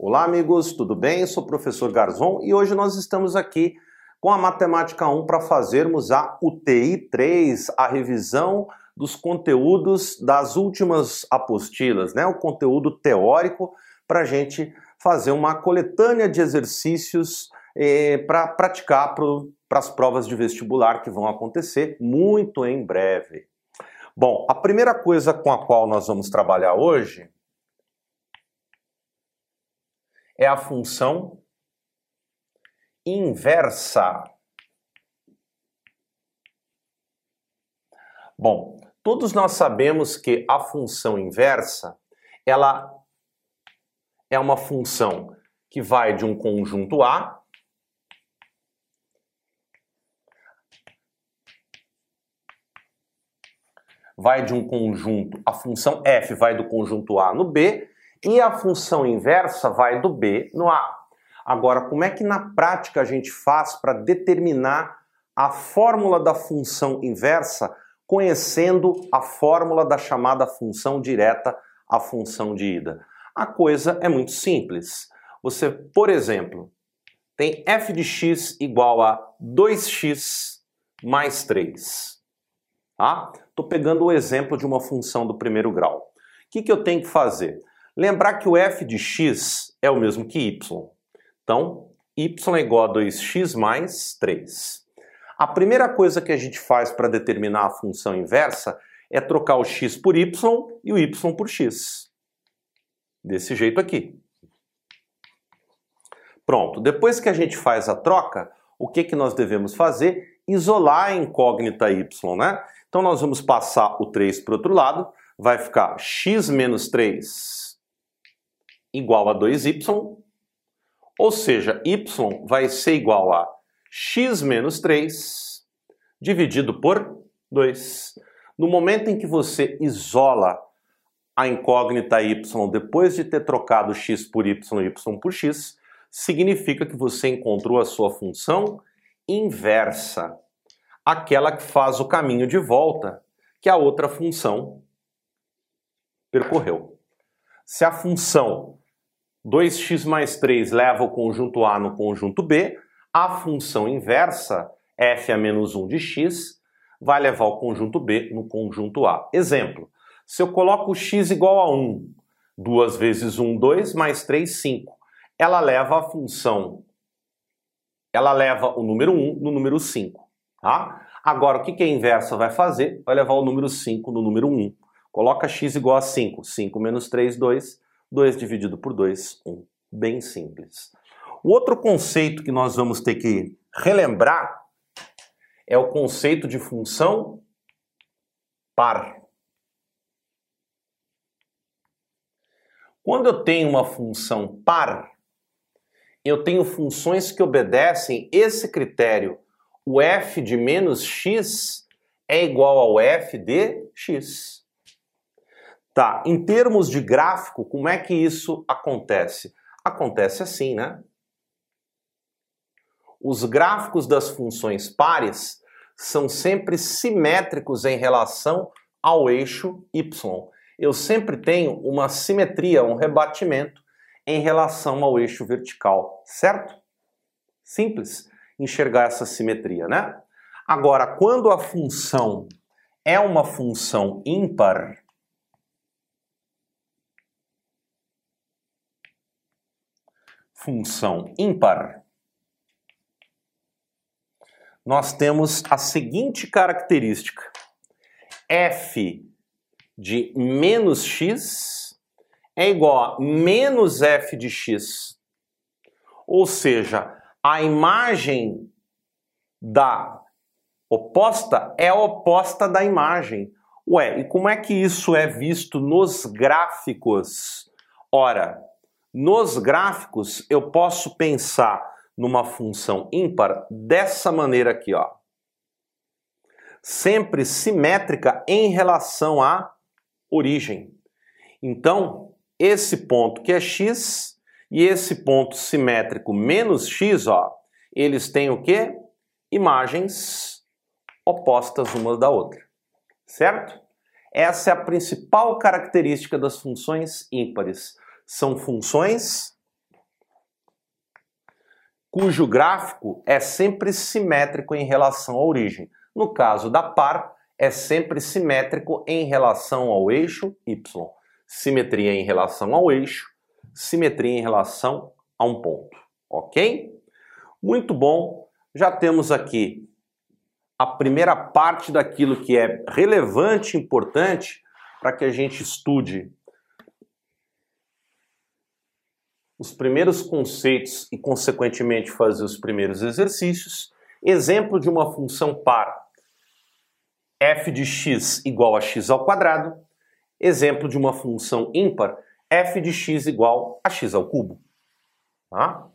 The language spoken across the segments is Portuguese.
Olá, amigos, tudo bem? Sou o professor Garzon e hoje nós estamos aqui com a Matemática 1 para fazermos a UTI 3, a revisão dos conteúdos das últimas apostilas, né? O conteúdo teórico para a gente fazer uma coletânea de exercícios eh, para praticar para as provas de vestibular que vão acontecer muito em breve. Bom, a primeira coisa com a qual nós vamos trabalhar hoje é a função inversa. Bom, todos nós sabemos que a função inversa, ela é uma função que vai de um conjunto A vai de um conjunto, a função f vai do conjunto A no B e a função inversa vai do B no A. Agora, como é que na prática a gente faz para determinar a fórmula da função inversa conhecendo a fórmula da chamada função direta, a função de ida? A coisa é muito simples. Você, por exemplo, tem f de x igual a 2x mais 3. Tá? Estou pegando o exemplo de uma função do primeiro grau. O que, que eu tenho que fazer? Lembrar que o f de x é o mesmo que y. Então, y é igual a 2x mais 3. A primeira coisa que a gente faz para determinar a função inversa é trocar o x por y e o y por x. Desse jeito aqui. Pronto, depois que a gente faz a troca, o que, que nós devemos fazer? Isolar a incógnita y, né? Então nós vamos passar o 3 para o outro lado, vai ficar x menos 3 igual a 2y, ou seja, y vai ser igual a x menos 3 dividido por 2. No momento em que você isola a incógnita y depois de ter trocado x por y e y por x, significa que você encontrou a sua função inversa, aquela que faz o caminho de volta que a outra função percorreu. Se a função 2x mais 3 leva o conjunto A no conjunto B, a função inversa, f a menos 1 de x, vai levar o conjunto B no conjunto A. Exemplo, se eu coloco x igual a 1, 2 vezes 1, 2, mais 3, 5, ela leva a função, ela leva o número 1 no número 5. Tá? Agora, o que a inversa vai fazer? Vai levar o número 5 no número 1. Coloca x igual a 5. 5 menos 3, 2. 2 dividido por 2, 1. Bem simples. O outro conceito que nós vamos ter que relembrar é o conceito de função par. Quando eu tenho uma função par, eu tenho funções que obedecem esse critério. O f de menos x é igual ao f de x. Tá, em termos de gráfico, como é que isso acontece? Acontece assim, né? Os gráficos das funções pares são sempre simétricos em relação ao eixo y. Eu sempre tenho uma simetria, um rebatimento em relação ao eixo vertical, certo? Simples enxergar essa simetria, né? Agora, quando a função é uma função ímpar, função ímpar, nós temos a seguinte característica: f de menos x é igual a menos f de x. Ou seja, a imagem da oposta é a oposta da imagem. Ué, e como é que isso é visto nos gráficos? Ora, nos gráficos, eu posso pensar numa função ímpar dessa maneira aqui, ó. Sempre simétrica em relação à origem. Então, esse ponto que é x e esse ponto simétrico menos x, ó, eles têm o quê? Imagens opostas uma da outra. Certo? Essa é a principal característica das funções ímpares são funções cujo gráfico é sempre simétrico em relação à origem. No caso da par, é sempre simétrico em relação ao eixo y. Simetria em relação ao eixo, simetria em relação a um ponto. Ok? Muito bom. Já temos aqui a primeira parte daquilo que é relevante e importante para que a gente estude os primeiros conceitos e, consequentemente, fazer os primeiros exercícios. Exemplo de uma função par f de x igual a x ao quadrado. Exemplo de uma função ímpar, f de x igual a x ao cubo. Tá?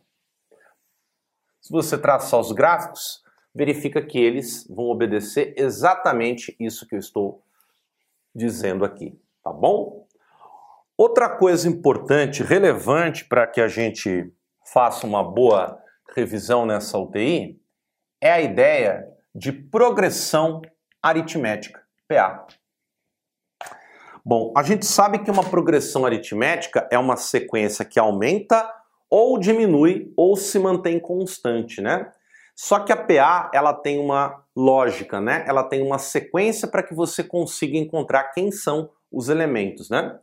Se você traçar os gráficos, verifica que eles vão obedecer exatamente isso que eu estou dizendo aqui, tá bom? Outra coisa importante, relevante para que a gente faça uma boa revisão nessa UTI é a ideia de progressão aritmética, PA. Bom, a gente sabe que uma progressão aritmética é uma sequência que aumenta ou diminui ou se mantém constante, né? Só que a PA, ela tem uma lógica, né? Ela tem uma sequência para que você consiga encontrar quem são os elementos, né?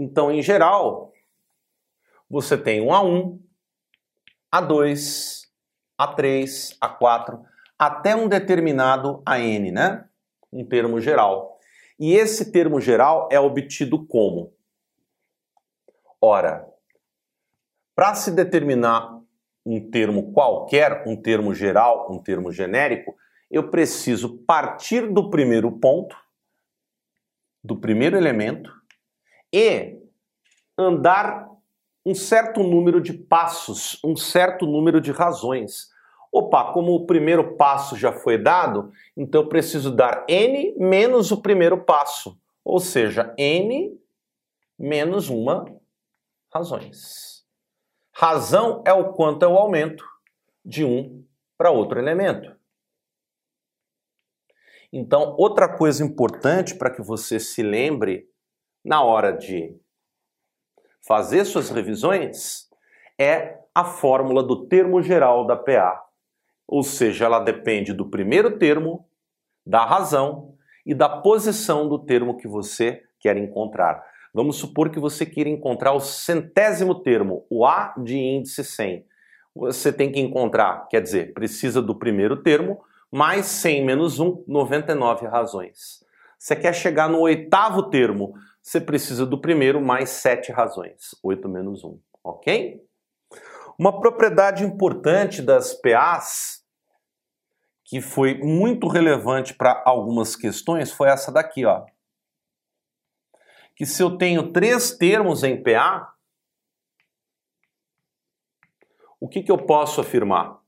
Então, em geral, você tem um A1, A2, A3, A4, até um determinado AN, né? Um termo geral. E esse termo geral é obtido como? Ora, para se determinar um termo qualquer, um termo geral, um termo genérico, eu preciso partir do primeiro ponto, do primeiro elemento, e andar um certo número de passos, um certo número de razões. Opa, como o primeiro passo já foi dado, então eu preciso dar n menos o primeiro passo, ou seja, n menos uma razões. Razão é o quanto é o aumento de um para outro elemento. Então, outra coisa importante para que você se lembre na hora de fazer suas revisões é a fórmula do termo geral da PA. Ou seja, ela depende do primeiro termo, da razão e da posição do termo que você quer encontrar. Vamos supor que você queira encontrar o centésimo termo, o A de índice 100. Você tem que encontrar, quer dizer, precisa do primeiro termo, mais 100 menos 1, 99 razões. Você quer chegar no oitavo termo, você precisa do primeiro mais sete razões, 8 menos 1, ok? Uma propriedade importante das PAs, que foi muito relevante para algumas questões, foi essa daqui, ó. Que se eu tenho três termos em PA, o que, que eu posso afirmar?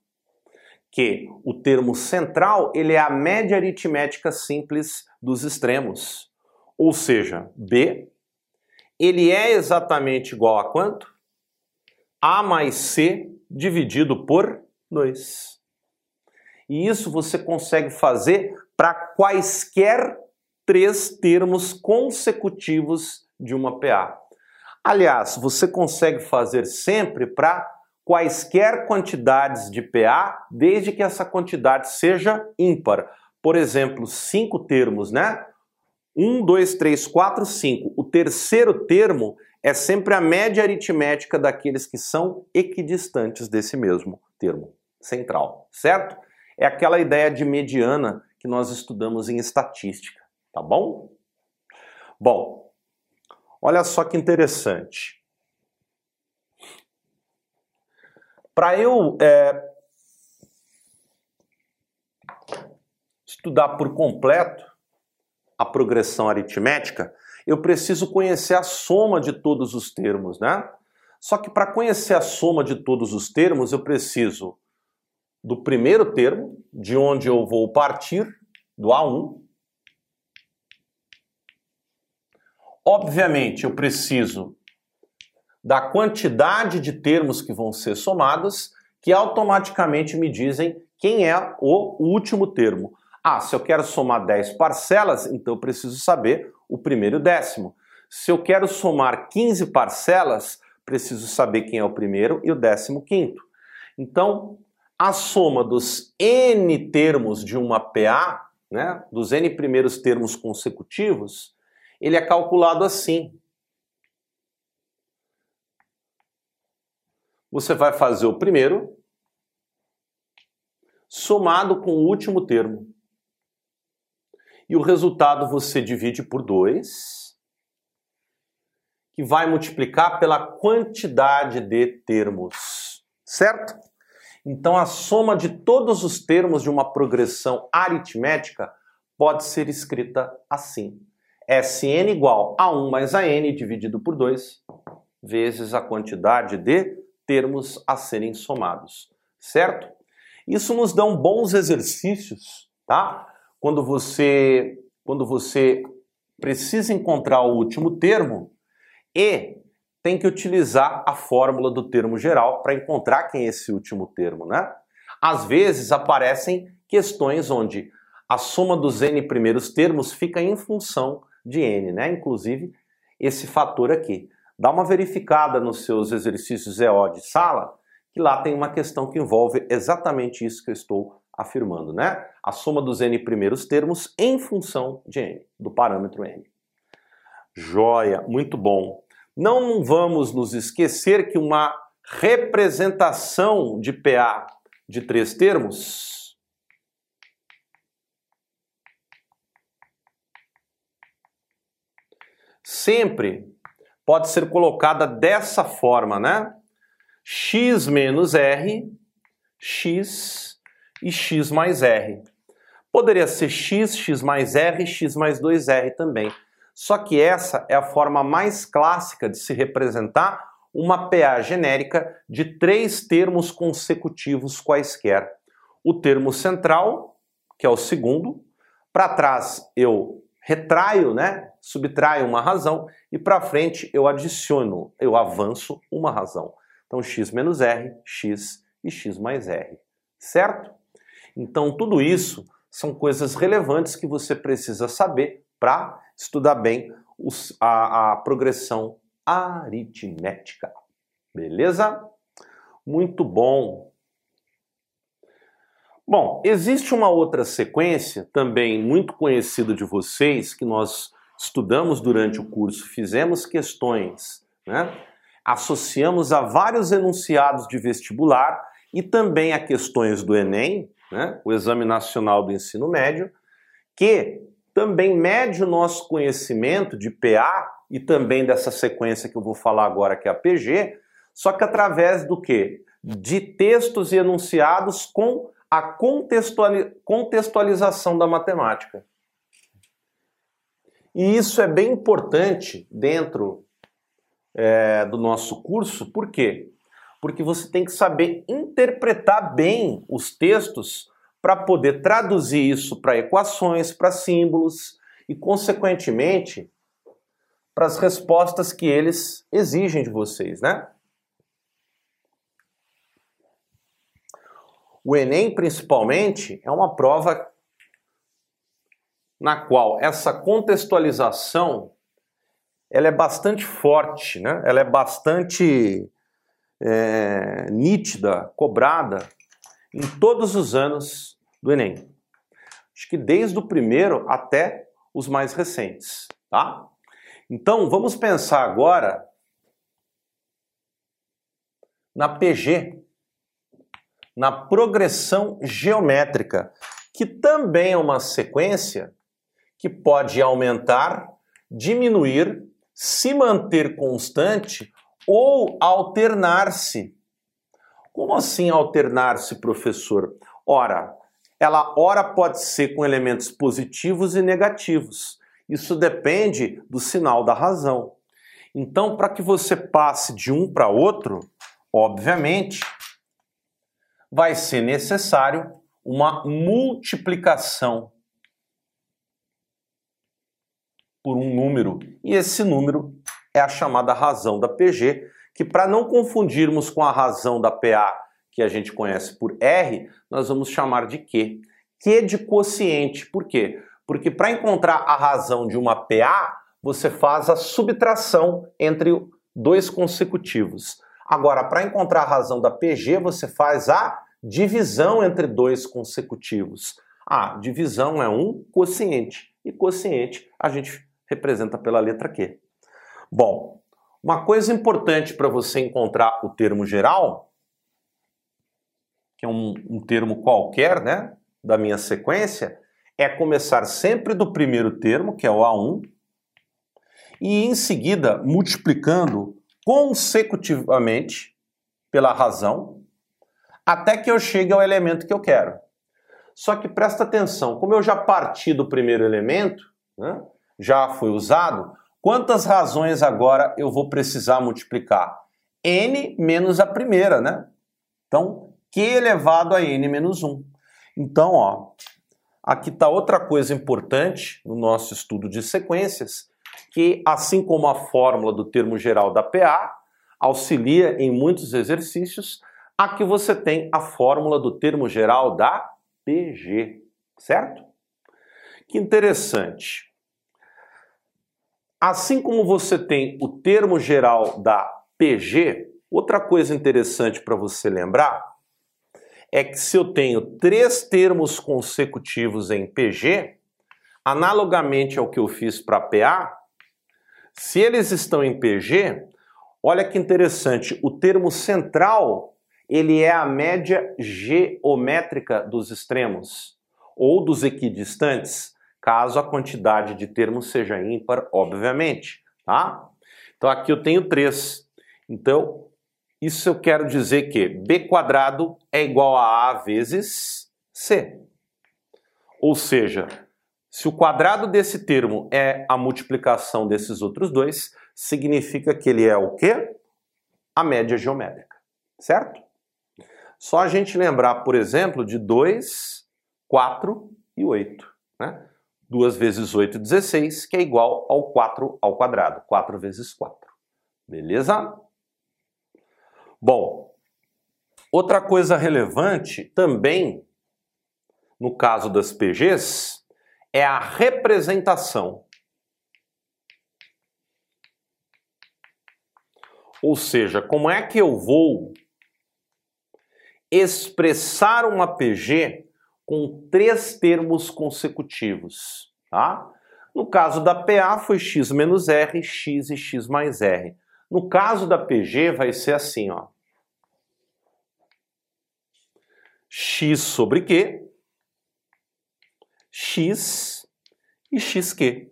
Que o termo central ele é a média aritmética simples dos extremos. Ou seja, B, ele é exatamente igual a quanto? A mais C dividido por 2. E isso você consegue fazer para quaisquer três termos consecutivos de uma PA. Aliás, você consegue fazer sempre para quaisquer quantidades de PA, desde que essa quantidade seja ímpar. Por exemplo, cinco termos, né? 1, 2, 3, 4, 5. O terceiro termo é sempre a média aritmética daqueles que são equidistantes desse mesmo termo central, certo? É aquela ideia de mediana que nós estudamos em estatística, tá bom? Bom, olha só que interessante. Para eu é, estudar por completo a progressão aritmética, eu preciso conhecer a soma de todos os termos, né? Só que para conhecer a soma de todos os termos, eu preciso do primeiro termo, de onde eu vou partir, do A1. Obviamente, eu preciso da quantidade de termos que vão ser somados, que automaticamente me dizem quem é o último termo. Ah, se eu quero somar 10 parcelas, então eu preciso saber o primeiro décimo. Se eu quero somar 15 parcelas, preciso saber quem é o primeiro e o décimo quinto. Então, a soma dos n termos de uma PA, né, dos n primeiros termos consecutivos, ele é calculado assim. Você vai fazer o primeiro somado com o último termo. E o resultado você divide por 2, que vai multiplicar pela quantidade de termos, certo? Então a soma de todos os termos de uma progressão aritmética pode ser escrita assim. Sn igual a 1 mais a n dividido por 2 vezes a quantidade de termos a serem somados, certo? Isso nos dá bons exercícios, tá? Quando você, quando você precisa encontrar o último termo e tem que utilizar a fórmula do termo geral para encontrar quem é esse último termo, né? Às vezes aparecem questões onde a soma dos n primeiros termos fica em função de n, né? Inclusive esse fator aqui. Dá uma verificada nos seus exercícios EO de sala, que lá tem uma questão que envolve exatamente isso que eu estou afirmando, né? A soma dos n primeiros termos em função de n, do parâmetro n. Joia, muito bom. Não vamos nos esquecer que uma representação de PA de três termos sempre pode ser colocada dessa forma, né? x menos r, x e x mais r. Poderia ser x, x mais r, x mais 2r também. Só que essa é a forma mais clássica de se representar uma PA genérica de três termos consecutivos quaisquer. O termo central, que é o segundo, para trás eu retraio, né? Subtraio uma razão e para frente eu adiciono, eu avanço uma razão. Então, x menos r, x e x mais r, certo? Então, tudo isso são coisas relevantes que você precisa saber para estudar bem os, a, a progressão aritmética. Beleza? Muito bom. Bom, existe uma outra sequência também muito conhecida de vocês que nós estudamos durante o curso, fizemos questões, né? associamos a vários enunciados de vestibular e também a questões do Enem, né, o Exame Nacional do Ensino Médio, que também mede o nosso conhecimento de PA e também dessa sequência que eu vou falar agora, que é a PG, só que através do quê? De textos e enunciados com a contextualização da matemática. E isso é bem importante dentro é, do nosso curso, por quê? Porque você tem que saber interpretar bem os textos para poder traduzir isso para equações, para símbolos e, consequentemente, para as respostas que eles exigem de vocês, né? O Enem, principalmente, é uma prova na qual essa contextualização ela é bastante forte, né? ela é bastante é, nítida, cobrada em todos os anos do Enem. Acho que desde o primeiro até os mais recentes, tá? Então, vamos pensar agora na PG, na progressão geométrica, que também é uma sequência que pode aumentar, diminuir se manter constante ou alternar-se. Como assim alternar-se, professor? Ora, ela ora pode ser com elementos positivos e negativos. Isso depende do sinal da razão. Então, para que você passe de um para outro, obviamente, vai ser necessário uma multiplicação por um número, e esse número é a chamada razão da PG, que para não confundirmos com a razão da PA, que a gente conhece por R, nós vamos chamar de Q. Q de quociente. Por quê? Porque para encontrar a razão de uma PA, você faz a subtração entre dois consecutivos. Agora, para encontrar a razão da PG, você faz a divisão entre dois consecutivos. Ah, divisão é um quociente, e quociente a gente representa pela letra Q. Bom, uma coisa importante para você encontrar o termo geral, que é um, um termo qualquer, né, da minha sequência, é começar sempre do primeiro termo, que é o A1, e em seguida multiplicando consecutivamente pela razão, até que eu chegue ao elemento que eu quero. Só que presta atenção, como eu já parti do primeiro elemento, né, já foi usado, quantas razões agora eu vou precisar multiplicar? n menos a primeira, né? Então, q elevado a n menos 1. Então, ó, aqui está outra coisa importante no nosso estudo de sequências, que assim como a fórmula do termo geral da PA auxilia em muitos exercícios, aqui você tem a fórmula do termo geral da PG, certo? Que interessante. Assim como você tem o termo geral da PG, outra coisa interessante para você lembrar é que se eu tenho três termos consecutivos em PG, analogamente ao que eu fiz para PA, se eles estão em PG, olha que interessante, o termo central ele é a média geométrica dos extremos ou dos equidistantes, caso a quantidade de termos seja ímpar, obviamente, tá? Então aqui eu tenho três. Então, isso eu quero dizer que b quadrado é igual a a vezes c. Ou seja, se o quadrado desse termo é a multiplicação desses outros dois, significa que ele é o quê? A média geométrica, certo? Só a gente lembrar, por exemplo, de 2, 4 e 8. Né? 2 vezes 8, 16, que é igual ao 4 ao quadrado. 4 vezes 4. Beleza? Bom, outra coisa relevante também, no caso das PGs, é a representação. Ou seja, como é que eu vou expressar uma PG com três termos consecutivos, tá? No caso da PA foi x menos r, x e x mais r. No caso da PG vai ser assim, ó. x sobre q, x e xq.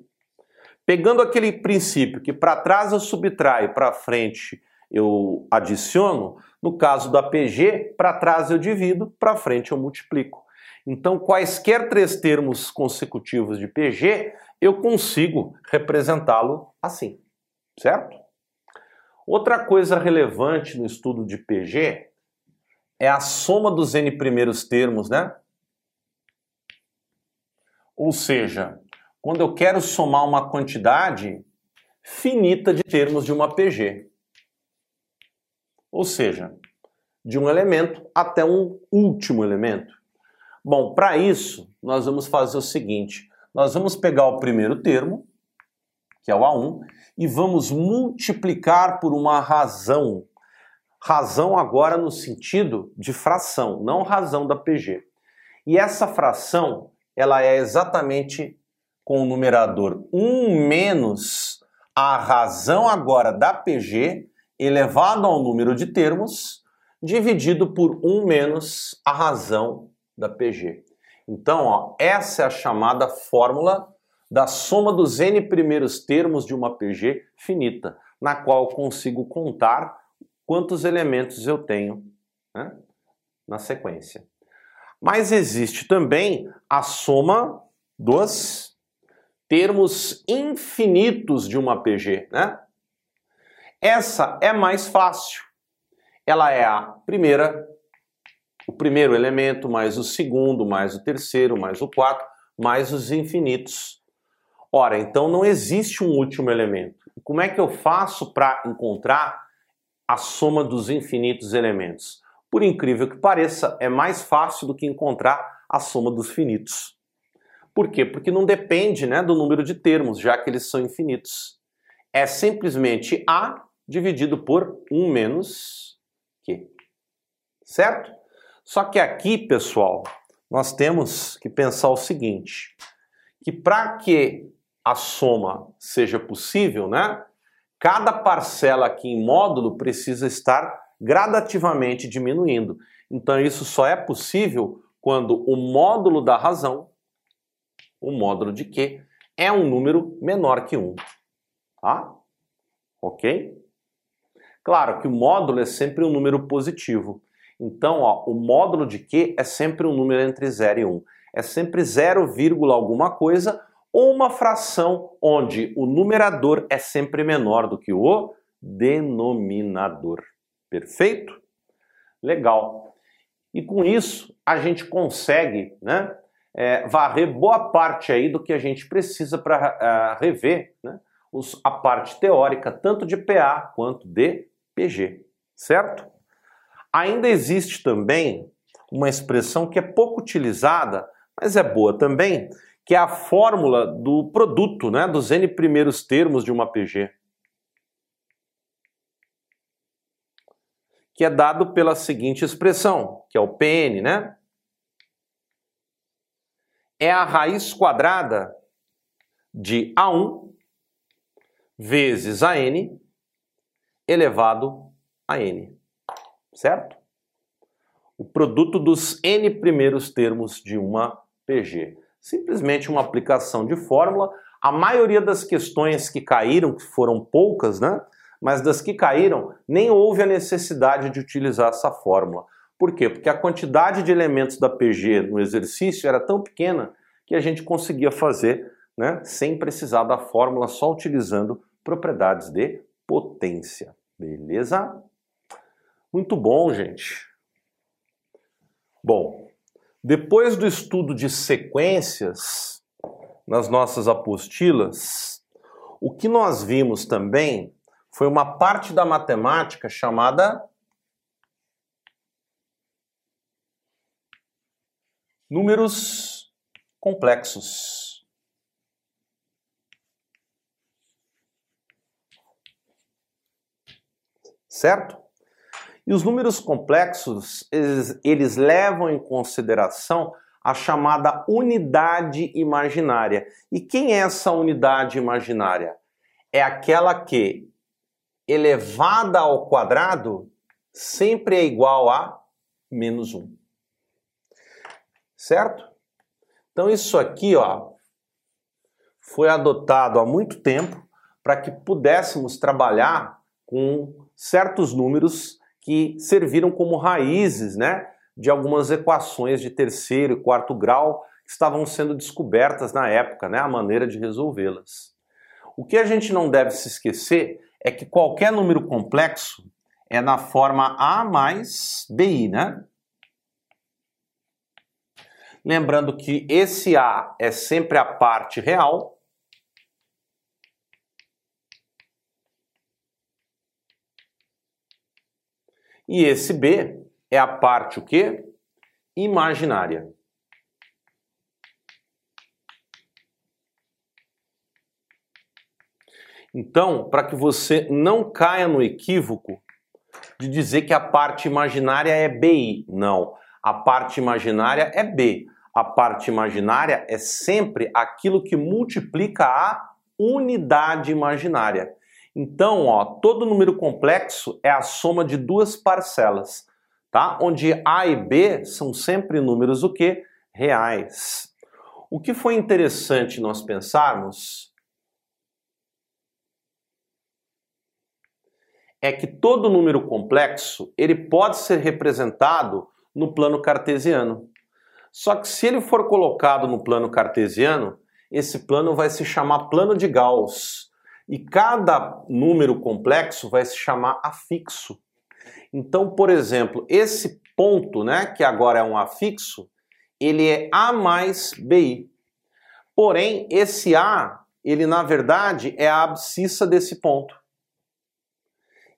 Pegando aquele princípio que para trás eu subtraio, para frente eu adiciono, no caso da PG, para trás eu divido, para frente eu multiplico. Então, quaisquer três termos consecutivos de PG, eu consigo representá-lo assim, certo? Outra coisa relevante no estudo de PG é a soma dos n primeiros termos, né? Ou seja, quando eu quero somar uma quantidade finita de termos de uma PG ou seja, de um elemento até um último elemento. Bom, para isso, nós vamos fazer o seguinte: nós vamos pegar o primeiro termo, que é o A1, e vamos multiplicar por uma razão. Razão agora no sentido de fração, não razão da PG. E essa fração, ela é exatamente com o numerador 1 menos a razão agora da PG elevado ao número de termos dividido por 1 menos a razão da PG. Então, ó, essa é a chamada fórmula da soma dos n primeiros termos de uma PG finita, na qual consigo contar quantos elementos eu tenho né, na sequência. Mas existe também a soma dos termos infinitos de uma PG, né? Essa é mais fácil. Ela é a primeira, o primeiro elemento, mais o segundo, mais o terceiro, mais o quarto, mais os infinitos. Ora, então não existe um último elemento. Como é que eu faço para encontrar a soma dos infinitos elementos? Por incrível que pareça, é mais fácil do que encontrar a soma dos finitos. Por quê? Porque não depende né, do número de termos, já que eles são infinitos. É simplesmente A dividido por 1 menos Q. Certo? Só que aqui, pessoal, nós temos que pensar o seguinte, que para que a soma seja possível, né, cada parcela aqui em módulo precisa estar gradativamente diminuindo. Então isso só é possível quando o módulo da razão, o módulo de Q, é um número menor que 1. Tá? Ok? Claro que o módulo é sempre um número positivo. Então, ó, o módulo de Q é sempre um número entre 0 e 1. É sempre 0, alguma coisa ou uma fração onde o numerador é sempre menor do que o denominador. Perfeito? Legal. E com isso a gente consegue né, é, varrer boa parte aí do que a gente precisa para uh, é, rever né, os, a parte teórica, tanto de PA quanto de PG, certo? Ainda existe também uma expressão que é pouco utilizada, mas é boa também, que é a fórmula do produto, né, dos n primeiros termos de uma PG. Que é dado pela seguinte expressão, que é o PN, né? É a raiz quadrada de A1 vezes a n elevado a n, certo? O produto dos n primeiros termos de uma PG simplesmente uma aplicação de fórmula. A maioria das questões que caíram, que foram poucas, né? Mas das que caíram, nem houve a necessidade de utilizar essa fórmula. Por quê? Porque a quantidade de elementos da PG no exercício era tão pequena que a gente conseguia fazer né, sem precisar da fórmula, só utilizando propriedades de potência. Beleza? Muito bom, gente. Bom, depois do estudo de sequências nas nossas apostilas, o que nós vimos também foi uma parte da matemática chamada números complexos. Certo? E os números complexos, eles, eles levam em consideração a chamada unidade imaginária. E quem é essa unidade imaginária? É aquela que, elevada ao quadrado, sempre é igual a menos 1. Certo? Então isso aqui, ó, foi adotado há muito tempo para que pudéssemos trabalhar com certos números que serviram como raízes né, de algumas equações de terceiro e quarto grau que estavam sendo descobertas na época, né, a maneira de resolvê-las. O que a gente não deve se esquecer é que qualquer número complexo é na forma A mais BI, né? Lembrando que esse A é sempre a parte real E esse B é a parte o quê? Imaginária. Então, para que você não caia no equívoco de dizer que a parte imaginária é BI, não. A parte imaginária é B. A parte imaginária é sempre aquilo que multiplica a unidade imaginária. Então, ó, todo número complexo é a soma de duas parcelas, tá? Onde A e B são sempre números o quê? Reais. O que foi interessante nós pensarmos é que todo número complexo, ele pode ser representado no plano cartesiano. Só que se ele for colocado no plano cartesiano, esse plano vai se chamar plano de Gauss. E cada número complexo vai se chamar afixo. Então, por exemplo, esse ponto, né, que agora é um afixo, ele é A mais BI. Porém, esse A, ele na verdade é a abscissa desse ponto.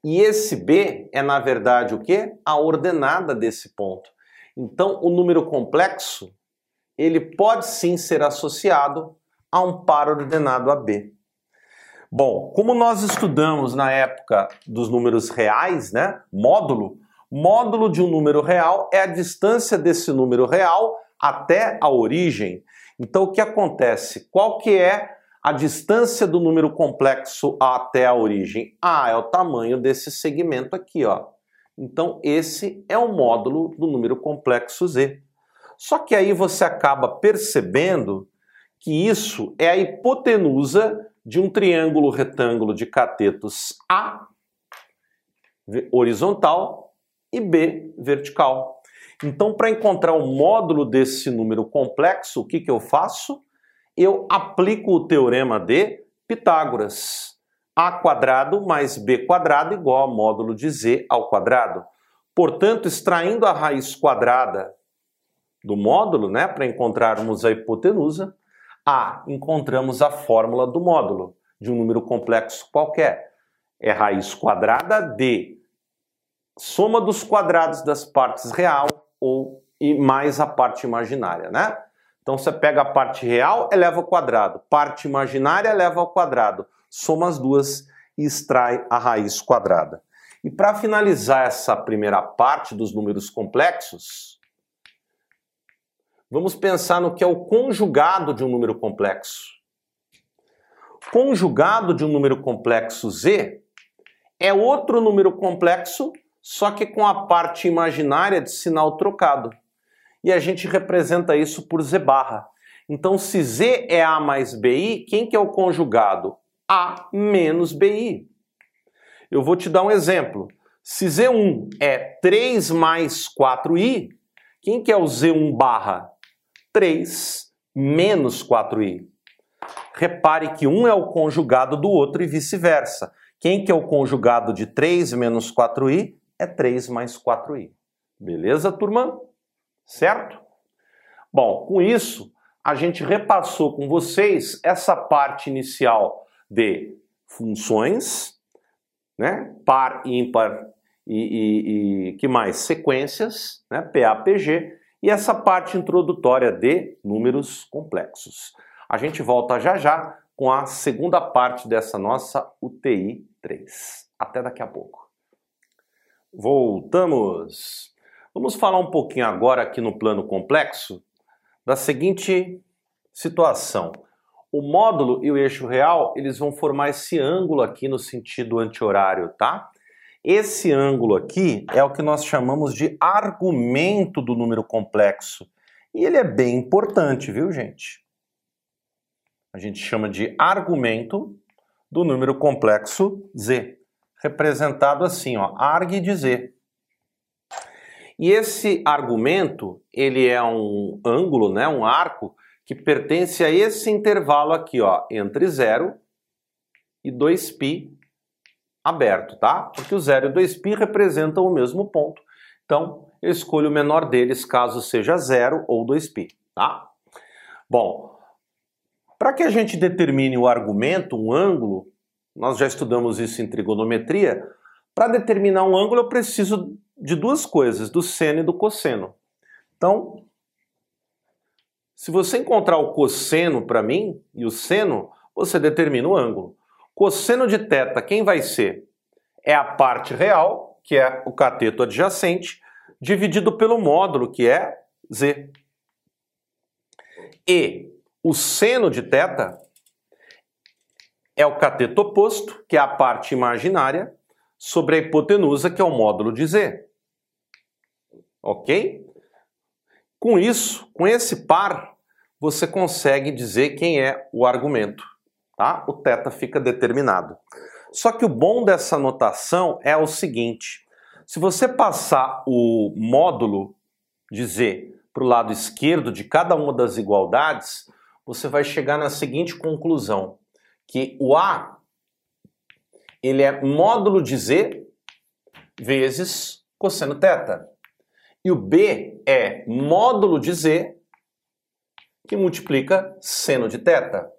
E esse B é na verdade o que? A ordenada desse ponto. Então, o número complexo, ele pode sim ser associado a um par ordenado AB. Bom, como nós estudamos na época dos números reais, né, módulo, Módulo de um número real é a distância desse número real até a origem. Então o que acontece? Qual que é a distância do número complexo até a origem? Ah, é o tamanho desse segmento aqui, ó. Então esse é o módulo do número complexo z. Só que aí você acaba percebendo que isso é a hipotenusa de um triângulo retângulo de catetos A horizontal e B vertical. Então, para encontrar o módulo desse número complexo, o que, que eu faço? Eu aplico o teorema de Pitágoras. A quadrado mais B quadrado igual a módulo de Z ao quadrado. Portanto, extraindo a raiz quadrada do módulo, né, para encontrarmos a hipotenusa, A, encontramos a fórmula do módulo de um número complexo qualquer. É raiz quadrada de soma dos quadrados das partes real ou e mais a parte imaginária, né? Então você pega a parte real, eleva ao quadrado, parte imaginária eleva ao quadrado, soma as duas e extrai a raiz quadrada. E para finalizar essa primeira parte dos números complexos, vamos pensar no que é o conjugado de um número complexo. Conjugado de um número complexo z é outro número complexo só que com a parte imaginária de sinal trocado. E a gente representa isso por Z barra. Então, se Z é A mais BI, quem que é o conjugado? A menos BI. Eu vou te dar um exemplo. Se Z1 é 3 mais 4i, quem que é o Z1 barra? 3 menos 4i. Repare que um é o conjugado do outro e vice-versa. Quem que é o conjugado de 3 menos 4i? é 3 mais 4i. Beleza, turma? Certo? Bom, com isso, a gente repassou com vocês essa parte inicial de funções, né? par, ímpar e, e, e que mais? Sequências, né? PAPG, e essa parte introdutória de números complexos. A gente volta já já com a segunda parte dessa nossa UTI 3. Até daqui a pouco. Voltamos! Vamos falar um pouquinho agora aqui no plano complexo da seguinte situação. O módulo e o eixo real, eles vão formar esse ângulo aqui no sentido anti-horário, tá? Esse ângulo aqui é o que nós chamamos de argumento do número complexo. E ele é bem importante, viu, gente? A gente chama de argumento do número complexo z representado assim, ó, arg de z. E esse argumento, ele é um ângulo, né, um arco, que pertence a esse intervalo aqui, ó, entre 0 e 2π aberto, tá? Porque o 0 e 2π representam o mesmo ponto. Então, eu escolho o menor deles caso seja 0 ou 2π, tá? Bom, para que a gente determine o argumento, um ângulo, nós já estudamos isso em trigonometria. Para determinar um ângulo, eu preciso de duas coisas, do seno e do cosseno. Então, se você encontrar o cosseno para mim e o seno, você determina o ângulo. Cosseno de θ, quem vai ser? É a parte real, que é o cateto adjacente, dividido pelo módulo, que é z. E o seno de θ é o cateto oposto, que é a parte imaginária, sobre a hipotenusa, que é o módulo de Z. Ok? Com isso, com esse par, você consegue dizer quem é o argumento Tá? O θ fica determinado. Só que o bom dessa notação é o seguinte: se você passar o módulo de Z para o lado esquerdo de cada uma das igualdades, você vai chegar na seguinte conclusão: que o A ele é módulo de Z vezes cosseno θ. E o B é módulo de Z que multiplica seno de θ.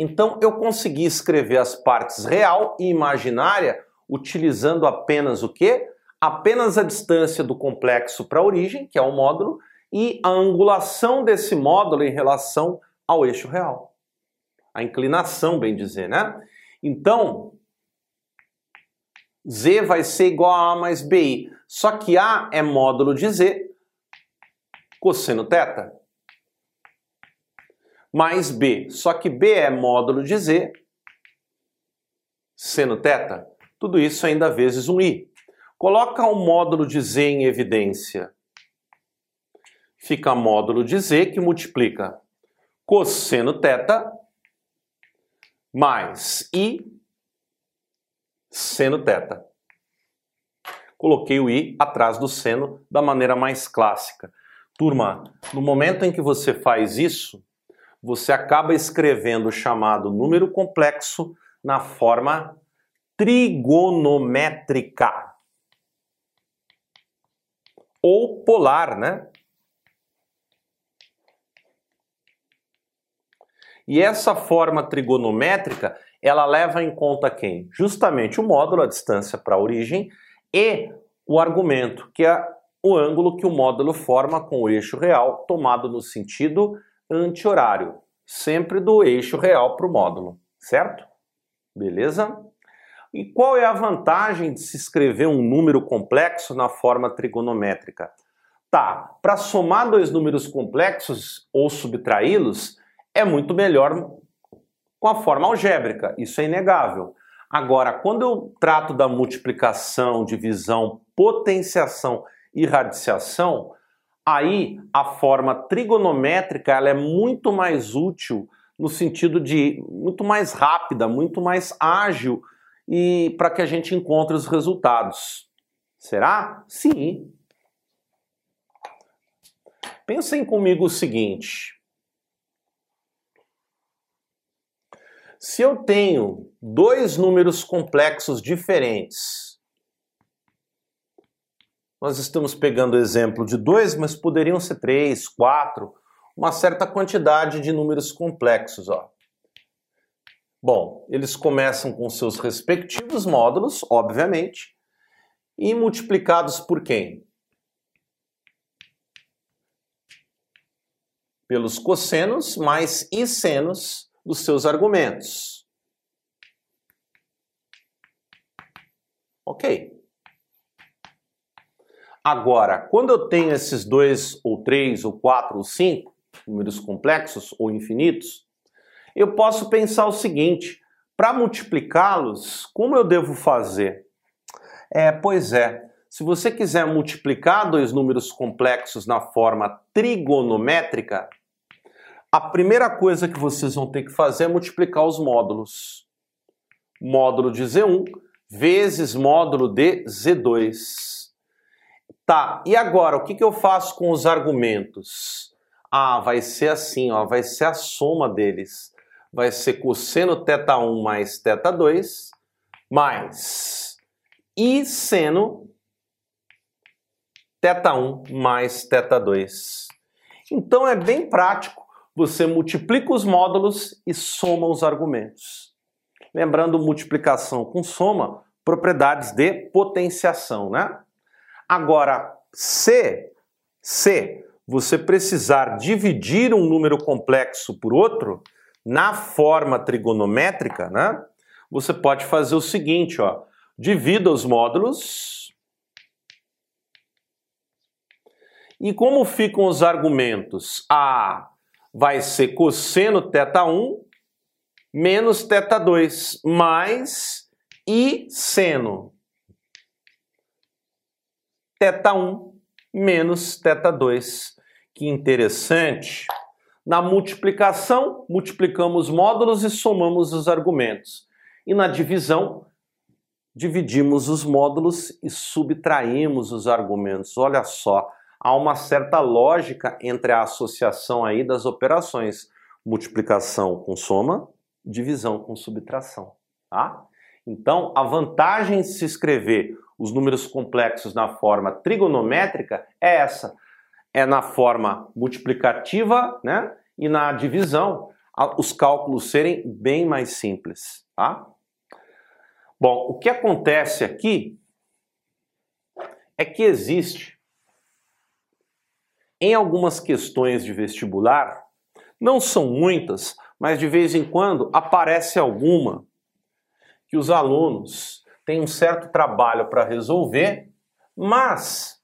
Então eu consegui escrever as partes real e imaginária utilizando apenas o quê? Apenas a distância do complexo para a origem, que é o módulo, e a angulação desse módulo em relação ao eixo real a inclinação, bem dizer, né? Então, Z vai ser igual a A mais BI. Só que A é módulo de Z, cosseno teta, mais B. Só que B é módulo de Z, seno teta. Tudo isso ainda vezes um I. Coloca o módulo de Z em evidência. Fica módulo de Z que multiplica cosseno teta mais I seno teta. Coloquei o I atrás do seno da maneira mais clássica. Turma, no momento em que você faz isso, você acaba escrevendo o chamado número complexo na forma trigonométrica ou polar, né? E essa forma trigonométrica, ela leva em conta quem? Justamente o módulo, a distância para a origem, e o argumento, que é o ângulo que o módulo forma com o eixo real, tomado no sentido anti-horário, sempre do eixo real para o módulo, certo? Beleza? E qual é a vantagem de se escrever um número complexo na forma trigonométrica? Tá, para somar dois números complexos ou subtraí-los é muito melhor com a forma algébrica, isso é inegável. Agora, quando eu trato da multiplicação, divisão, potenciação e radiciação, aí a forma trigonométrica ela é muito mais útil no sentido de muito mais rápida, muito mais ágil e para que a gente encontre os resultados. Será? Sim. Pensem comigo o seguinte: se eu tenho dois números complexos diferentes, nós estamos pegando o exemplo de dois, mas poderiam ser três, quatro, uma certa quantidade de números complexos. Ó. Bom, eles começam com seus respectivos módulos, obviamente, e multiplicados por quem? Pelos cossenos mais senos dos seus argumentos. Ok. Agora, quando eu tenho esses dois, ou três, ou quatro, ou cinco números complexos ou infinitos, eu posso pensar o seguinte: para multiplicá-los, como eu devo fazer? É, pois é, se você quiser multiplicar dois números complexos na forma trigonométrica, a primeira coisa que vocês vão ter que fazer é multiplicar os módulos. Módulo de Z1 vezes módulo de Z2. Tá, e agora o que, que eu faço com os argumentos? Ah, vai ser assim, ó, vai ser a soma deles vai ser cosseno teta 1 mais teta 2 mais e seno teta 1 mais teta 2. Então é bem prático. Você multiplica os módulos e soma os argumentos. Lembrando, multiplicação com soma, propriedades de potenciação, né? Agora, se, se você precisar dividir um número complexo por outro, na forma trigonométrica, né, você pode fazer o seguinte, ó, divida os módulos. E como ficam os argumentos? A vai ser cosseno teta 1 menos teta 2 mais e seno teta 1 menos teta 2. Que interessante. Na multiplicação, multiplicamos módulos e somamos os argumentos. E na divisão, dividimos os módulos e subtraímos os argumentos. Olha só, há uma certa lógica entre a associação aí das operações. Multiplicação com soma, divisão com subtração. Tá? Então, a vantagem de se escrever os números complexos na forma trigonométrica é essa é na forma multiplicativa né, e na divisão, os cálculos serem bem mais simples. Tá? Bom, o que acontece aqui é que existe em algumas questões de vestibular, não são muitas, mas de vez em quando aparece alguma que os alunos têm um certo trabalho para resolver Mas,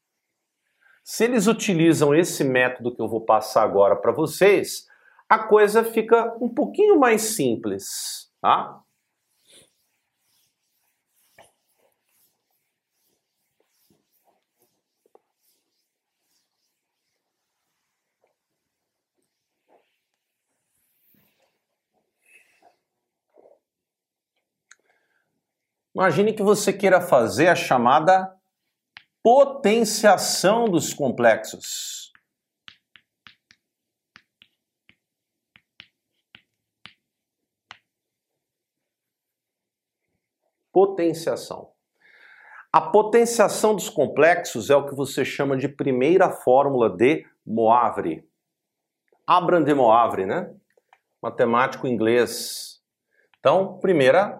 se eles utilizam esse método que eu vou passar agora para vocês, a coisa fica um pouquinho mais simples, tá? Imagine que você queira fazer a chamada potenciação dos complexos. Potenciação. A potenciação dos complexos é o que você chama de primeira fórmula de Moivre. Abraham de Moivre, né? Matemático inglês. Então, primeira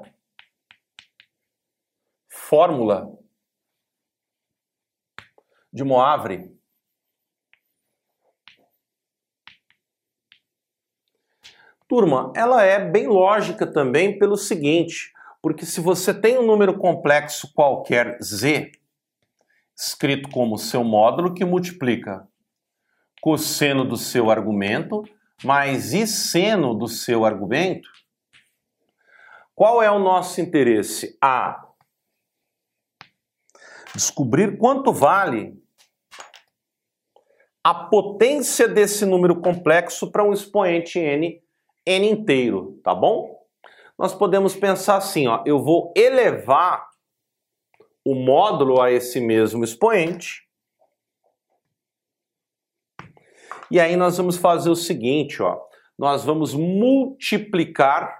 fórmula de Moavre. Turma, ela é bem lógica também pelo seguinte, porque se você tem um número complexo qualquer z, escrito como seu módulo, que multiplica cosseno do seu argumento mais i seno do seu argumento, qual é o nosso interesse? A descobrir quanto vale a potência desse número complexo para um expoente n, n inteiro, tá bom? Nós podemos pensar assim, ó, eu vou elevar o módulo a esse mesmo expoente. E aí nós vamos fazer o seguinte, ó, nós vamos multiplicar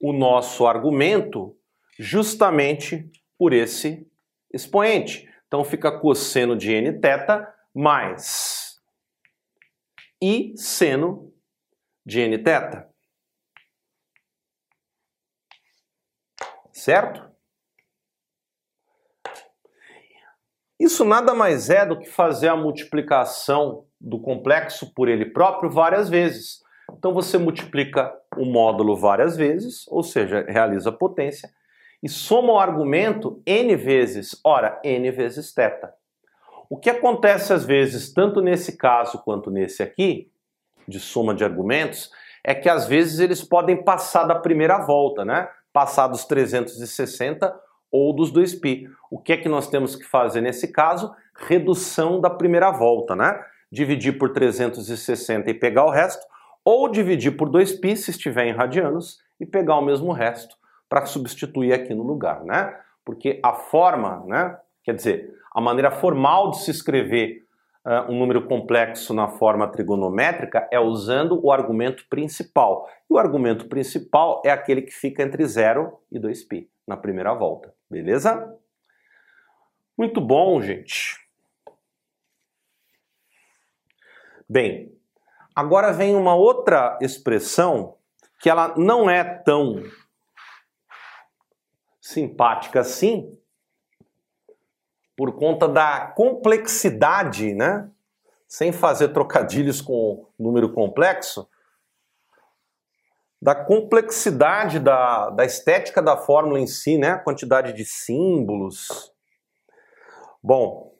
o nosso argumento justamente por esse expoente. Então fica cosseno de n θ mais i seno de n θ. Certo? Isso nada mais é do que fazer a multiplicação do complexo por ele próprio várias vezes. Então você multiplica o módulo várias vezes, ou seja, realiza a potência, e soma o argumento n vezes, ora, n vezes θ. O que acontece às vezes, tanto nesse caso quanto nesse aqui, de soma de argumentos, é que às vezes eles podem passar da primeira volta, né? Passar dos 360 ou dos 2π. O que é que nós temos que fazer nesse caso? Redução da primeira volta, né? Dividir por 360 e pegar o resto, ou dividir por 2π se estiver em radianos e pegar o mesmo resto para substituir aqui no lugar, né? Porque a forma, né? Quer dizer, a maneira formal de se escrever uh, um número complexo na forma trigonométrica é usando o argumento principal. E o argumento principal é aquele que fica entre 0 e 2π na primeira volta, beleza? Muito bom, gente. Bem, agora vem uma outra expressão que ela não é tão simpática assim, por conta da complexidade, né? Sem fazer trocadilhos com número complexo, da complexidade da, da estética da fórmula em si, né? A quantidade de símbolos. Bom,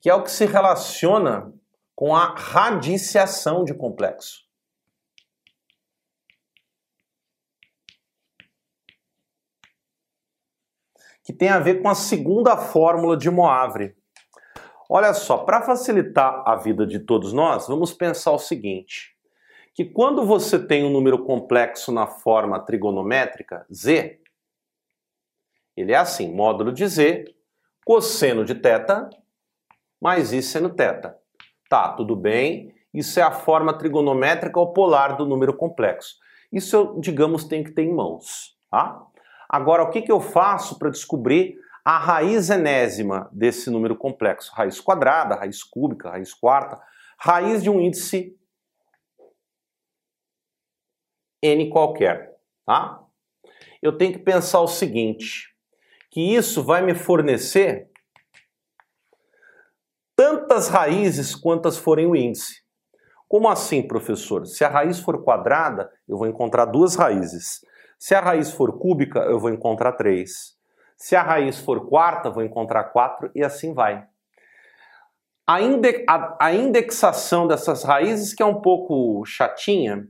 que é o que se relaciona com a radiciação de complexo. Que tem a ver com a segunda fórmula de Moavre. Olha só, para facilitar a vida de todos nós, vamos pensar o seguinte: que quando você tem um número complexo na forma trigonométrica, z, ele é assim, módulo de z, cosseno de θ, mais i seno θ. Tá, tudo bem, isso é a forma trigonométrica ou polar do número complexo. Isso eu, digamos, tenho que ter em mãos, tá? Agora, o que, que eu faço para descobrir a raiz enésima desse número complexo? Raiz quadrada, raiz cúbica, raiz quarta, raiz de um índice n qualquer, tá? Eu tenho que pensar o seguinte, que isso vai me fornecer tantas raízes quantas forem o índice. Como assim, professor? Se a raiz for quadrada, eu vou encontrar duas raízes. Se a raiz for cúbica, eu vou encontrar 3. Se a raiz for quarta, vou encontrar 4 e assim vai. A, inde a, a indexação dessas raízes que é um pouco chatinha,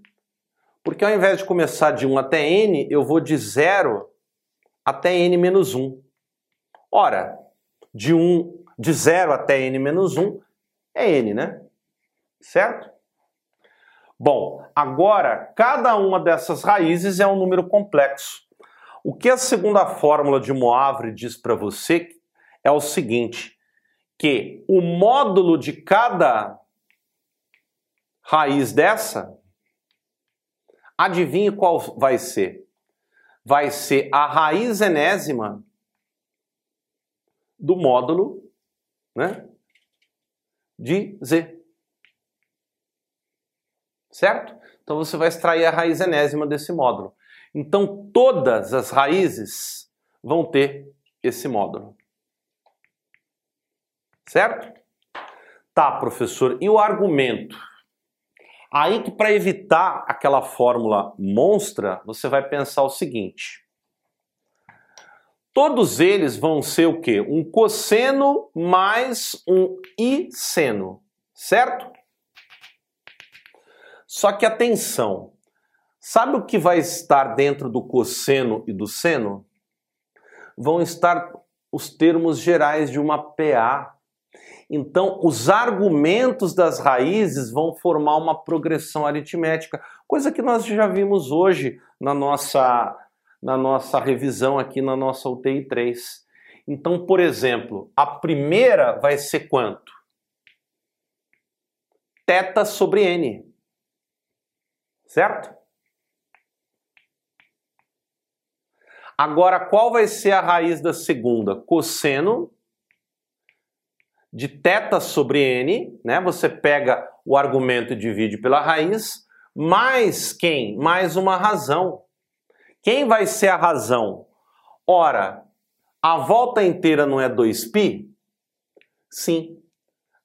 porque ao invés de começar de 1 até n, eu vou de 0 até n menos 1. Ora, de 1, de 0 até n menos 1 é n, né? Certo? Bom, agora, cada uma dessas raízes é um número complexo. O que a segunda fórmula de Moavre diz para você é o seguinte, que o módulo de cada raiz dessa, adivinhe qual vai ser? Vai ser a raiz enésima do módulo né, de Z. Certo? Então você vai extrair a raiz enésima desse módulo. Então todas as raízes vão ter esse módulo. Certo? Tá, professor, e o argumento? Aí que para evitar aquela fórmula monstra, você vai pensar o seguinte: todos eles vão ser o quê? Um cosseno mais um i seno, certo? Só que atenção, sabe o que vai estar dentro do cosseno e do seno? Vão estar os termos gerais de uma PA. Então, os argumentos das raízes vão formar uma progressão aritmética, coisa que nós já vimos hoje na nossa na nossa revisão aqui na nossa UTI 3. Então, por exemplo, a primeira vai ser quanto? Teta sobre n. Certo? Agora, qual vai ser a raiz da segunda? Cosseno de teta sobre n, né? Você pega o argumento e divide pela raiz, mais quem? Mais uma razão. Quem vai ser a razão? Ora, a volta inteira não é 2π? Sim.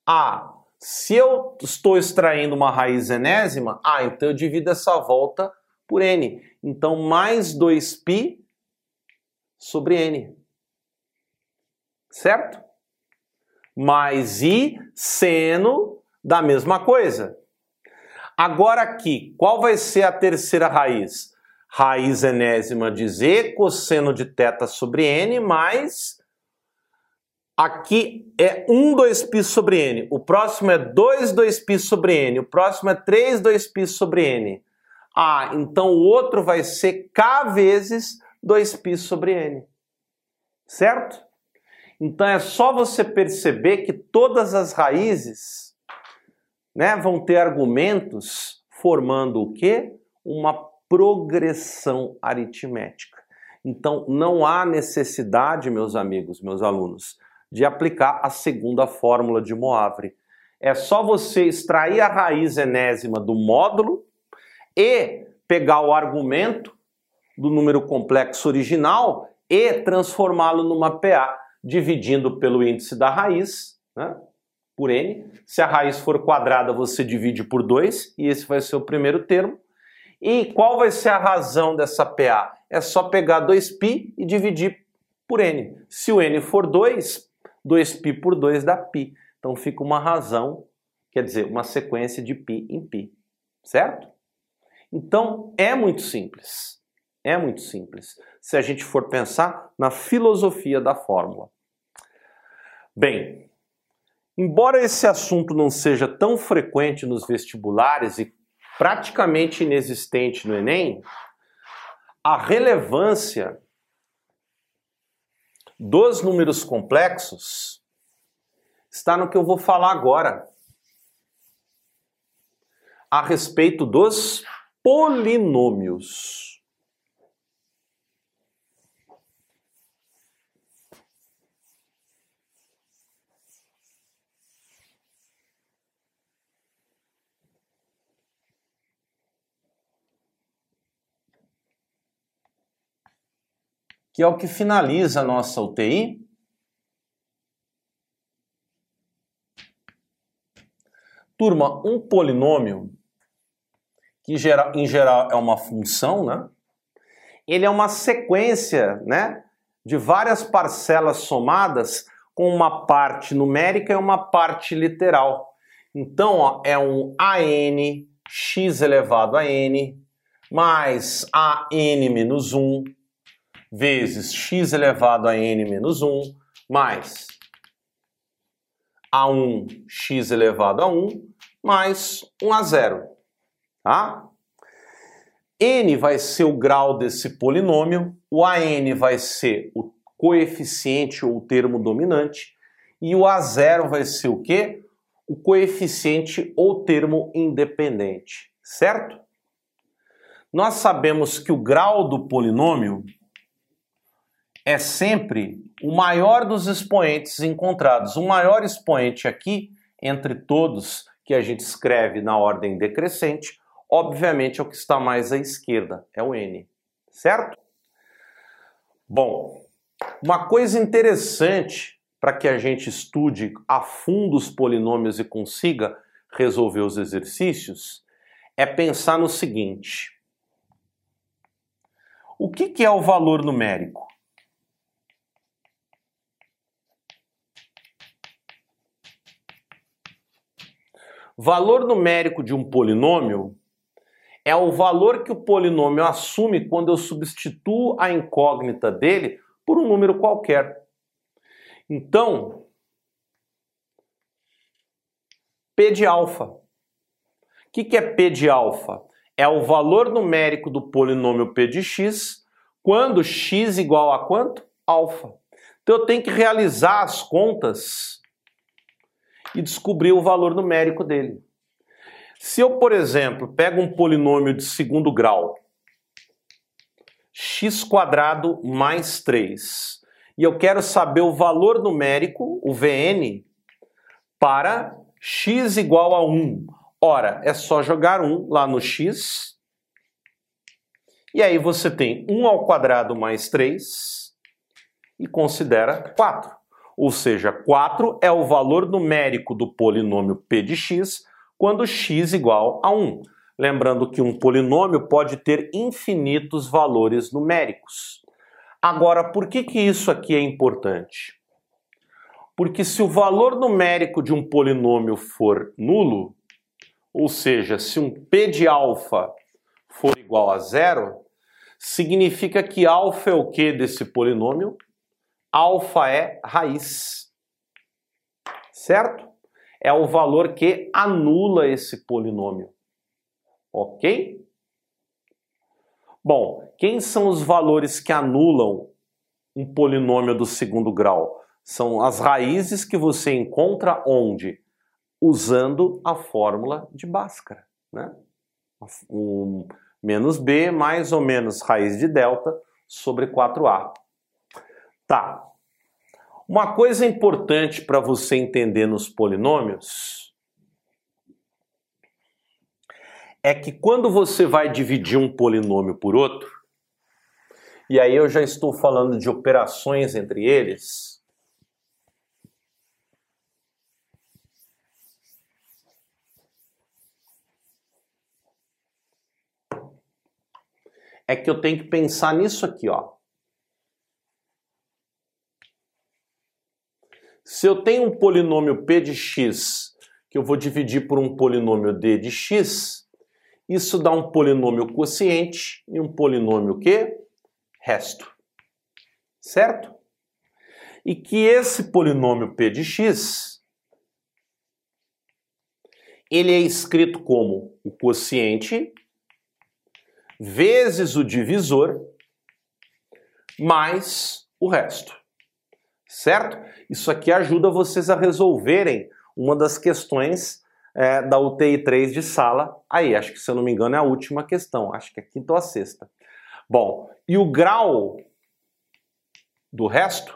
Ah, se eu estou extraindo uma raiz enésima, ah, então eu divido essa volta por n. Então, mais 2π sobre n. Certo? Mais i seno da mesma coisa. Agora aqui, qual vai ser a terceira raiz? raiz enésima de z, cosseno de θ sobre n, mais aqui é 1 2π sobre n, o próximo é 2 2π sobre n, o próximo é 3 2π sobre n. Ah, então o outro vai ser k vezes 2π sobre n. Certo? Então é só você perceber que todas as raízes né, vão ter argumentos formando o quê? Uma progressão aritmética. Então, não há necessidade, meus amigos, meus alunos, de aplicar a segunda fórmula de Moavre. É só você extrair a raiz enésima do módulo e pegar o argumento do número complexo original e transformá-lo numa PA, dividindo pelo índice da raiz, né, por n. Se a raiz for quadrada, você divide por 2, e esse vai ser o primeiro termo. E qual vai ser a razão dessa PA? É só pegar 2π e dividir por n. Se o n for 2, 2π por 2 dá π. Então fica uma razão, quer dizer, uma sequência de π em π. Certo? Então é muito simples. É muito simples. Se a gente for pensar na filosofia da fórmula. Bem, embora esse assunto não seja tão frequente nos vestibulares e praticamente inexistente no Enem, a relevância dos números complexos está no que eu vou falar agora. A respeito dos polinômios. Que é o que finaliza a nossa UTI. Turma, um polinômio, que em geral é uma função, né? Ele é uma sequência, né? de várias parcelas somadas com uma parte numérica e uma parte literal. Então, ó, é um AN x elevado a n mais AN menos 1 vezes x elevado a n menos 1 mais A1 x elevado a 1 mais 1 a 0. Tá? n vai ser o grau desse polinômio, o AN vai ser o coeficiente ou o termo dominante, e o A0 vai ser o quê? O coeficiente ou termo independente, certo? Nós sabemos que o grau do polinômio é sempre o maior dos expoentes encontrados. O maior expoente aqui, entre todos que a gente escreve na ordem decrescente, obviamente é o que está mais à esquerda, é o n, certo? Bom, uma coisa interessante para que a gente estude a fundo os polinômios e consiga resolver os exercícios é pensar no seguinte: o que, que é o valor numérico? Valor numérico de um polinômio é o valor que o polinômio assume quando eu substituo a incógnita dele por um número qualquer. Então, P de alfa. O que, que é P de alfa? É o valor numérico do polinômio P de x quando x igual a quanto? Alfa. Então eu tenho que realizar as contas e descobrir o valor numérico dele. Se eu, por exemplo, pego um polinômio de segundo grau, x quadrado mais 3, e eu quero saber o valor numérico, o Vn, para x igual a 1. Ora, é só jogar 1 lá no x, e aí você tem 1 ao quadrado mais 3 e considera 4. Ou seja, 4 é o valor numérico do polinômio p de x quando x igual a 1. Lembrando que um polinômio pode ter infinitos valores numéricos. Agora, por que, que isso aqui é importante? Porque se o valor numérico de um polinômio for nulo, ou seja, se um p de alfa for igual a zero, significa que alfa é o que desse polinômio? Alfa é raiz. Certo? é o valor que anula esse polinômio. Ok? Bom, quem são os valores que anulam um polinômio do segundo grau? São as raízes que você encontra onde? Usando a fórmula de Bhaskara. Né? Um menos b mais ou menos raiz de delta sobre 4a. Tá, uma coisa importante para você entender nos polinômios é que quando você vai dividir um polinômio por outro, e aí eu já estou falando de operações entre eles, é que eu tenho que pensar nisso aqui, ó. Se eu tenho um polinômio p de x que eu vou dividir por um polinômio d de x, isso dá um polinômio quociente e um polinômio que? Resto. Certo? E que esse polinômio p de x ele é escrito como o quociente vezes o divisor mais o resto certo? Isso aqui ajuda vocês a resolverem uma das questões é, da UTI 3 de sala. Aí, acho que se eu não me engano é a última questão, acho que é a quinta ou a sexta. Bom, e o grau do resto,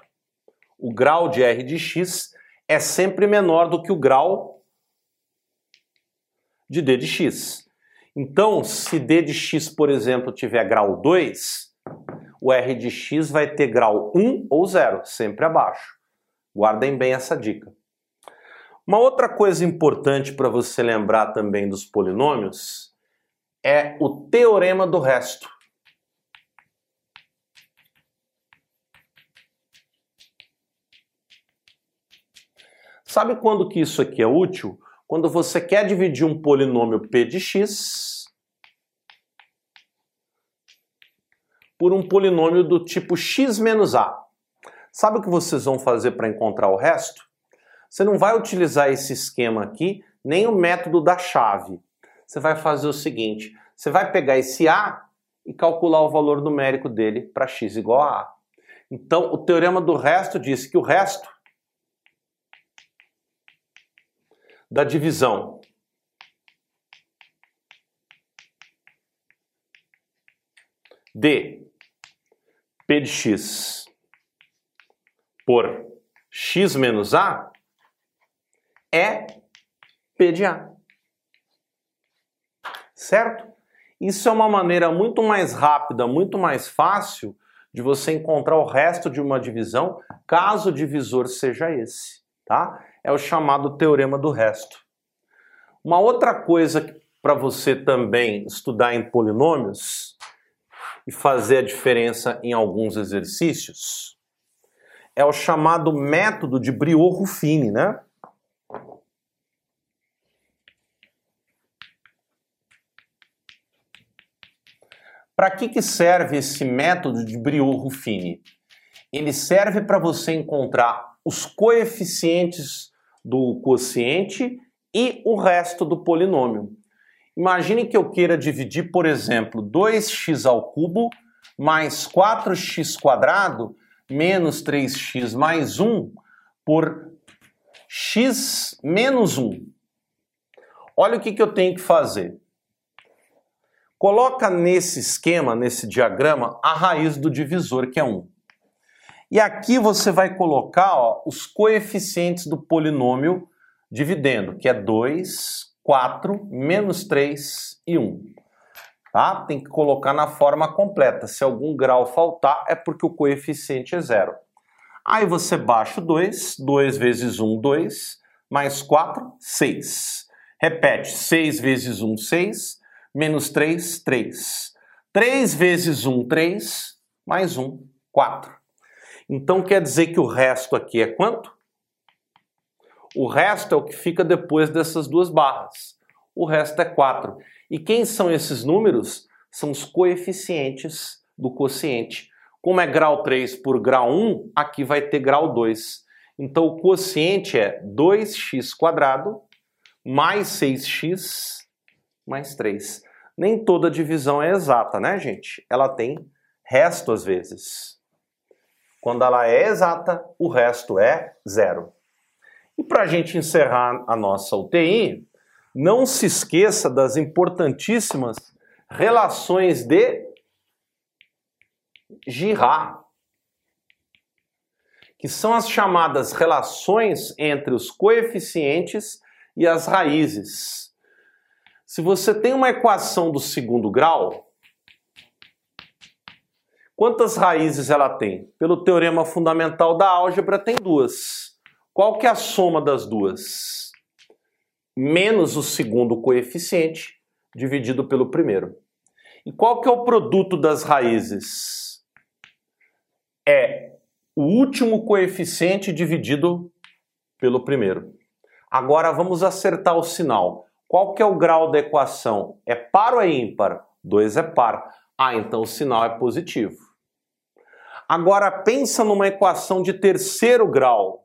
o grau de R de x é sempre menor do que o grau de D de x. Então, se D de x, por exemplo, tiver grau 2, o R de x vai ter grau 1 ou 0, sempre abaixo. Guardem bem essa dica. Uma outra coisa importante para você lembrar também dos polinômios é o teorema do resto. Sabe quando que isso aqui é útil? Quando você quer dividir um polinômio p de x por um polinômio do tipo x menos a. Sabe o que vocês vão fazer para encontrar o resto? Você não vai utilizar esse esquema aqui, nem o método da chave. Você vai fazer o seguinte, você vai pegar esse a e calcular o valor numérico dele para x igual a a. Então, o teorema do resto diz que o resto da divisão de P de x por x menos a é P de A. Certo? Isso é uma maneira muito mais rápida, muito mais fácil de você encontrar o resto de uma divisão, caso o divisor seja esse, tá? É o chamado teorema do resto. Uma outra coisa para você também estudar em polinômios e fazer a diferença em alguns exercícios é o chamado método de Briot-Ruffini, né? Para que, que serve esse método de Briot-Ruffini? Ele serve para você encontrar os coeficientes do quociente e o resto do polinômio. Imagine que eu queira dividir, por exemplo, 2x ao cubo mais 4x quadrado menos 3x mais 1 por x menos 1. Olha o que, que eu tenho que fazer. Coloca nesse esquema, nesse diagrama, a raiz do divisor, que é 1. E aqui você vai colocar ó, os coeficientes do polinômio dividendo, que é 2, 4, menos 3 e 1. Tá? Tem que colocar na forma completa. Se algum grau faltar, é porque o coeficiente é zero. Aí você baixa o 2, 2 vezes 1, 2, mais 4, 6. Repete, 6 vezes 1, 6, menos 3, 3. 3 vezes 1, 3, mais 1, 4. Então quer dizer que o resto aqui é quanto? O resto é o que fica depois dessas duas barras. O resto é 4. E quem são esses números? São os coeficientes do quociente. Como é grau 3 por grau 1, aqui vai ter grau 2. Então o quociente é 2x quadrado mais 6x mais 3. Nem toda divisão é exata, né, gente? Ela tem resto às vezes. Quando ela é exata, o resto é zero. E para a gente encerrar a nossa UTI, não se esqueça das importantíssimas relações de Girard, que são as chamadas relações entre os coeficientes e as raízes. Se você tem uma equação do segundo grau, quantas raízes ela tem? Pelo teorema fundamental da álgebra, tem duas. Qual que é a soma das duas? Menos o segundo coeficiente dividido pelo primeiro. E qual que é o produto das raízes? É o último coeficiente dividido pelo primeiro. Agora vamos acertar o sinal. Qual que é o grau da equação? É par ou é ímpar? 2 é par. Ah, então o sinal é positivo. Agora pensa numa equação de terceiro grau.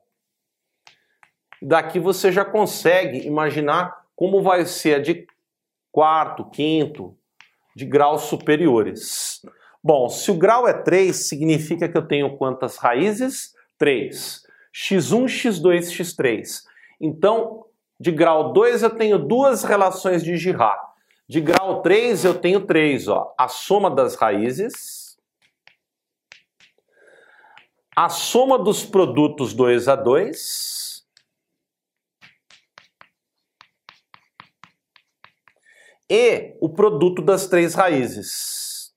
Daqui você já consegue imaginar como vai ser a de quarto, quinto, de graus superiores. Bom, se o grau é 3, significa que eu tenho quantas raízes? 3. x1, x2, x3. Então, de grau 2 eu tenho duas relações de Girard. De grau 3 eu tenho 3, ó. A soma das raízes, a soma dos produtos 2 a 2 e o produto das três raízes.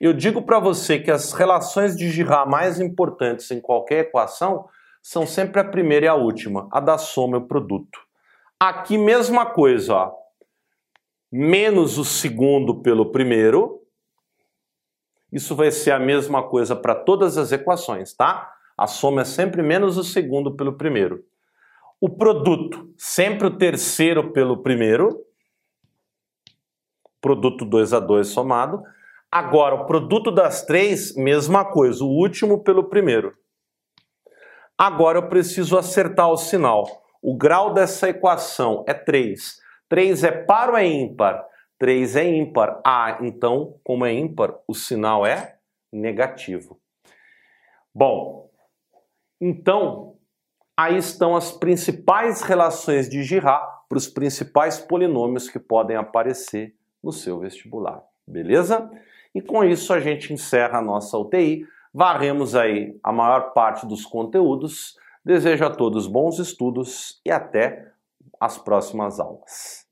Eu digo para você que as relações de Girard mais importantes em qualquer equação são sempre a primeira e a última, a da soma e o produto. Aqui mesma coisa, ó. menos o segundo pelo primeiro. Isso vai ser a mesma coisa para todas as equações, tá? A soma é sempre menos o segundo pelo primeiro. O produto, sempre o terceiro pelo primeiro. Produto 2 a 2 somado. Agora, o produto das três, mesma coisa, o último pelo primeiro. Agora eu preciso acertar o sinal. O grau dessa equação é 3. 3 é par ou é ímpar? 3 é ímpar. Ah, então, como é ímpar, o sinal é negativo. Bom, então, aí estão as principais relações de Girard para os principais polinômios que podem aparecer no seu vestibular. Beleza? E com isso a gente encerra a nossa UTI. Varremos aí a maior parte dos conteúdos. Desejo a todos bons estudos e até as próximas aulas.